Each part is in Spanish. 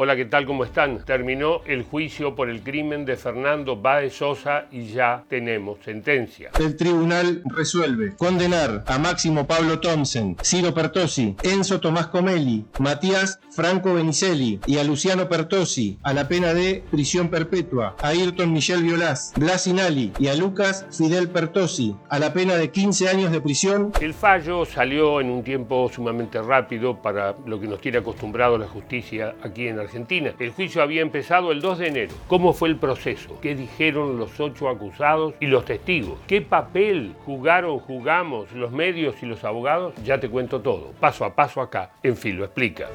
Hola, ¿qué tal? ¿Cómo están? Terminó el juicio por el crimen de Fernando Báez Sosa y ya tenemos sentencia. El tribunal resuelve condenar a Máximo Pablo Thompson, Ciro Pertosi, Enzo Tomás Comelli, Matías Franco Benicelli y a Luciano Pertosi a la pena de prisión perpetua, a Ayrton Michel Violás, Blas Inali y a Lucas Fidel Pertosi a la pena de 15 años de prisión. El fallo salió en un tiempo sumamente rápido para lo que nos tiene acostumbrado la justicia aquí en Argentina Argentina. El juicio había empezado el 2 de enero. ¿Cómo fue el proceso? ¿Qué dijeron los ocho acusados y los testigos? ¿Qué papel jugaron, jugamos los medios y los abogados? Ya te cuento todo, paso a paso acá, en fin, lo explica.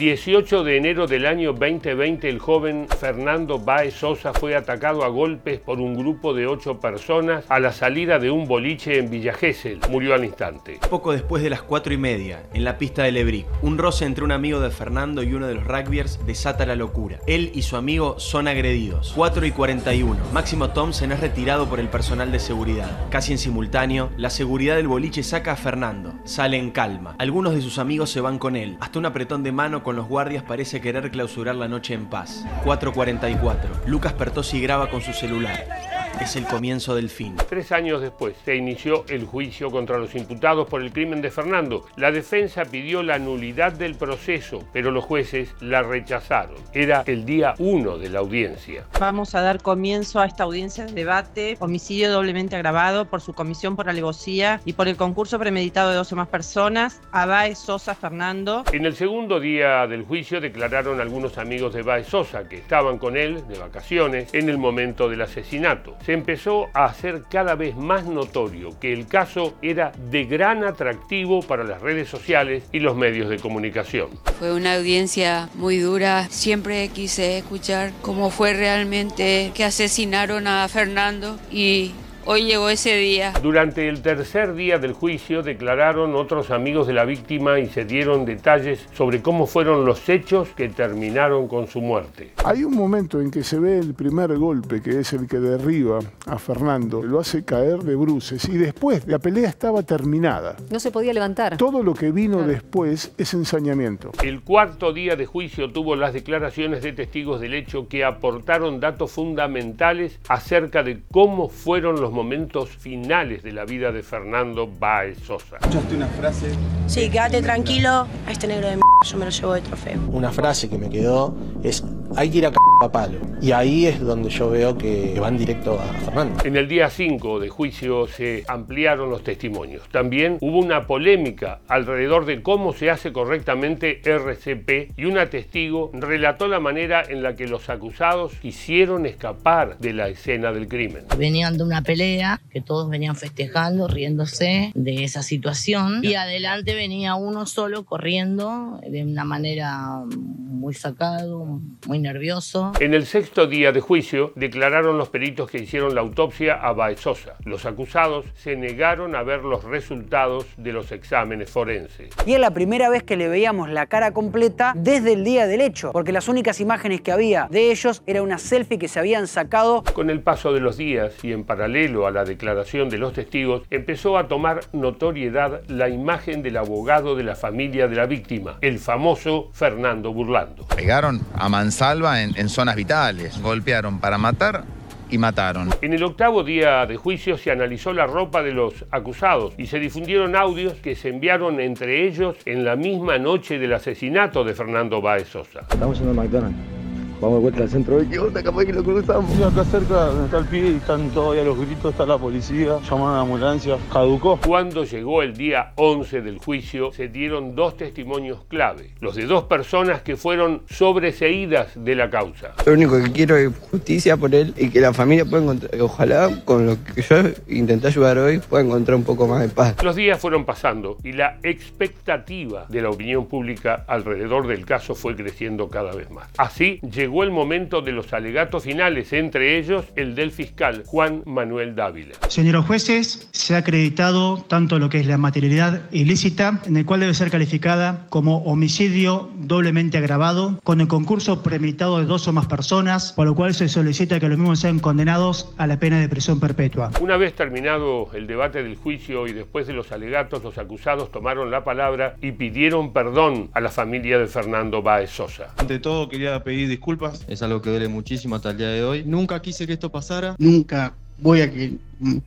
El 18 de enero del año 2020, el joven Fernando Baez Sosa fue atacado a golpes por un grupo de ocho personas a la salida de un boliche en Villa Gesell. Murió al instante. Poco después de las cuatro y media, en la pista de Lebric, un roce entre un amigo de Fernando y uno de los rugbyers desata la locura. Él y su amigo son agredidos. 4 y 41. Máximo Thompson es retirado por el personal de seguridad. Casi en simultáneo, la seguridad del boliche saca a Fernando. Sale en calma. Algunos de sus amigos se van con él. Hasta un apretón de mano con los guardias parece querer clausurar la noche en paz. 4.44. Lucas Pertosi graba con su celular es el comienzo del fin. Tres años después se inició el juicio contra los imputados por el crimen de Fernando. La defensa pidió la nulidad del proceso, pero los jueces la rechazaron. Era el día uno de la audiencia. Vamos a dar comienzo a esta audiencia de debate, homicidio doblemente agravado por su comisión por alevosía y por el concurso premeditado de 12 más personas, a Baez Sosa Fernando. En el segundo día del juicio declararon algunos amigos de Baez Sosa que estaban con él de vacaciones en el momento del asesinato se empezó a hacer cada vez más notorio que el caso era de gran atractivo para las redes sociales y los medios de comunicación. Fue una audiencia muy dura, siempre quise escuchar cómo fue realmente que asesinaron a Fernando y Hoy llegó ese día. Durante el tercer día del juicio declararon otros amigos de la víctima y se dieron detalles sobre cómo fueron los hechos que terminaron con su muerte. Hay un momento en que se ve el primer golpe, que es el que derriba a Fernando, lo hace caer de bruces y después la pelea estaba terminada. No se podía levantar. Todo lo que vino después es ensañamiento. El cuarto día de juicio tuvo las declaraciones de testigos del hecho que aportaron datos fundamentales acerca de cómo fueron los momentos finales de la vida de Fernando Baez Sosa. ¿Escuchaste una frase? Sí, quédate tranquilo, a este negro de m yo me lo llevo de trofeo. Una frase que me quedó es, hay que ir a c a palo. Y ahí es donde yo veo que van directo a Fernando. En el día 5 de juicio se ampliaron los testimonios. También hubo una polémica alrededor de cómo se hace correctamente RCP y una testigo relató la manera en la que los acusados quisieron escapar de la escena del crimen. Venían de una pelea que todos venían festejando, riéndose de esa situación. Y adelante venía uno solo corriendo de una manera muy sacado, muy nervioso. En el sexto día de juicio declararon los peritos que hicieron la autopsia a Baezosa. Los acusados se negaron a ver los resultados de los exámenes forenses. Y es la primera vez que le veíamos la cara completa desde el día del hecho, porque las únicas imágenes que había de ellos era una selfie que se habían sacado. Con el paso de los días y en paralelo a la declaración de los testigos, empezó a tomar notoriedad la imagen del abogado de la familia de la víctima, el famoso Fernando Burlando. Pegaron a mansalva en, en zonas vitales, golpearon para matar y mataron. En el octavo día de juicio se analizó la ropa de los acusados y se difundieron audios que se enviaron entre ellos en la misma noche del asesinato de Fernando Baez Sosa. Estamos en McDonald's. Vamos de vuelta al centro. ¿Qué onda? Capaz que lo cruzamos. Sí, acá cerca donde está el pie y están todavía los gritos, está la policía, llaman a la ambulancia, caducó. Cuando llegó el día 11 del juicio, se dieron dos testimonios clave. Los de dos personas que fueron sobreseídas de la causa. Lo único que quiero es justicia por él y que la familia pueda encontrar, ojalá con lo que yo intenté ayudar hoy, pueda encontrar un poco más de paz. Los días fueron pasando y la expectativa de la opinión pública alrededor del caso fue creciendo cada vez más. Así llegó llegó el momento de los alegatos finales, entre ellos el del fiscal Juan Manuel Dávila. Señores jueces, se ha acreditado tanto lo que es la materialidad ilícita, en el cual debe ser calificada como homicidio doblemente agravado, con el concurso premeditado de dos o más personas, por lo cual se solicita que los mismos sean condenados a la pena de prisión perpetua. Una vez terminado el debate del juicio y después de los alegatos, los acusados tomaron la palabra y pidieron perdón a la familia de Fernando Báez Sosa. Ante todo quería pedir disculpas. Es algo que duele muchísimo hasta el día de hoy. Nunca quise que esto pasara. Nunca voy a que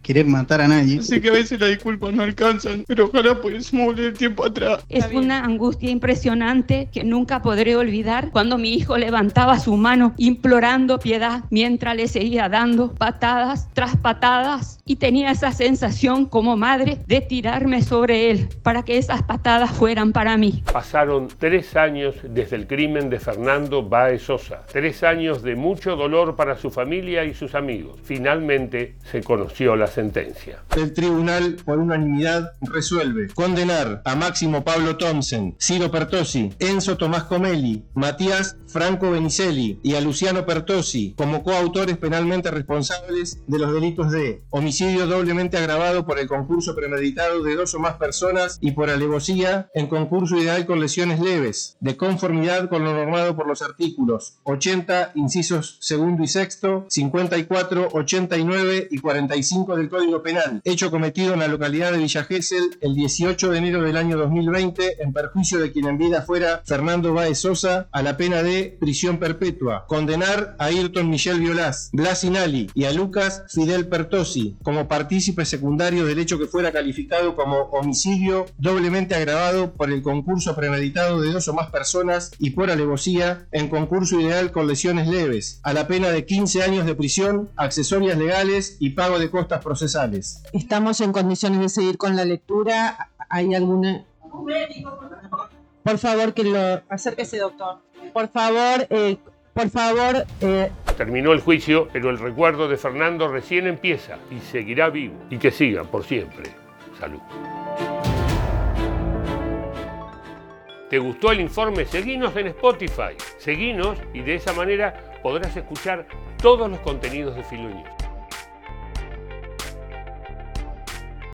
querer matar a nadie. Sé que a veces las disculpas no alcanzan, pero ojalá pudiésemos volver el tiempo atrás. Es una angustia impresionante que nunca podré olvidar cuando mi hijo levantaba su mano implorando piedad mientras le seguía dando patadas tras patadas y tenía esa sensación como madre de tirarme sobre él para que esas patadas fueran para mí. Pasaron tres años desde el crimen de Fernando Baez Sosa, tres años de mucho dolor para su familia y sus amigos. Finalmente se conoció la sentencia. El tribunal, por unanimidad, resuelve condenar a Máximo Pablo Thompson, Ciro Pertosi, Enzo Tomás Comelli, Matías Franco Benicelli y a Luciano Pertosi como coautores penalmente responsables de los delitos de homicidio doblemente agravado por el concurso premeditado de dos o más personas y por alevosía en concurso ideal con lesiones leves, de conformidad con lo normado por los artículos 80, incisos segundo y sexto, 54, 89 y 45 del Código Penal, hecho cometido en la localidad de Villa Gesell el 18 de enero del año 2020 en perjuicio de quien en vida fuera Fernando Báez Sosa a la pena de prisión perpetua. Condenar a Ayrton Michel Violás, Blas Inali y a Lucas Fidel Pertosi como partícipe secundario del hecho que fuera calificado como homicidio doblemente agravado por el concurso premeditado de dos o más personas y por alevosía en concurso ideal con lesiones leves, a la pena de 15 años de prisión, accesorias legales y pago de costas procesales. Estamos en condiciones de seguir con la lectura. ¿Hay alguna...? Por favor, que lo... Acérquese, doctor. Por favor, eh, por favor... Eh... Terminó el juicio, pero el recuerdo de Fernando recién empieza y seguirá vivo. Y que siga por siempre. Salud. ¿Te gustó el informe? Seguinos en Spotify. Seguinos y de esa manera podrás escuchar todos los contenidos de Filonews.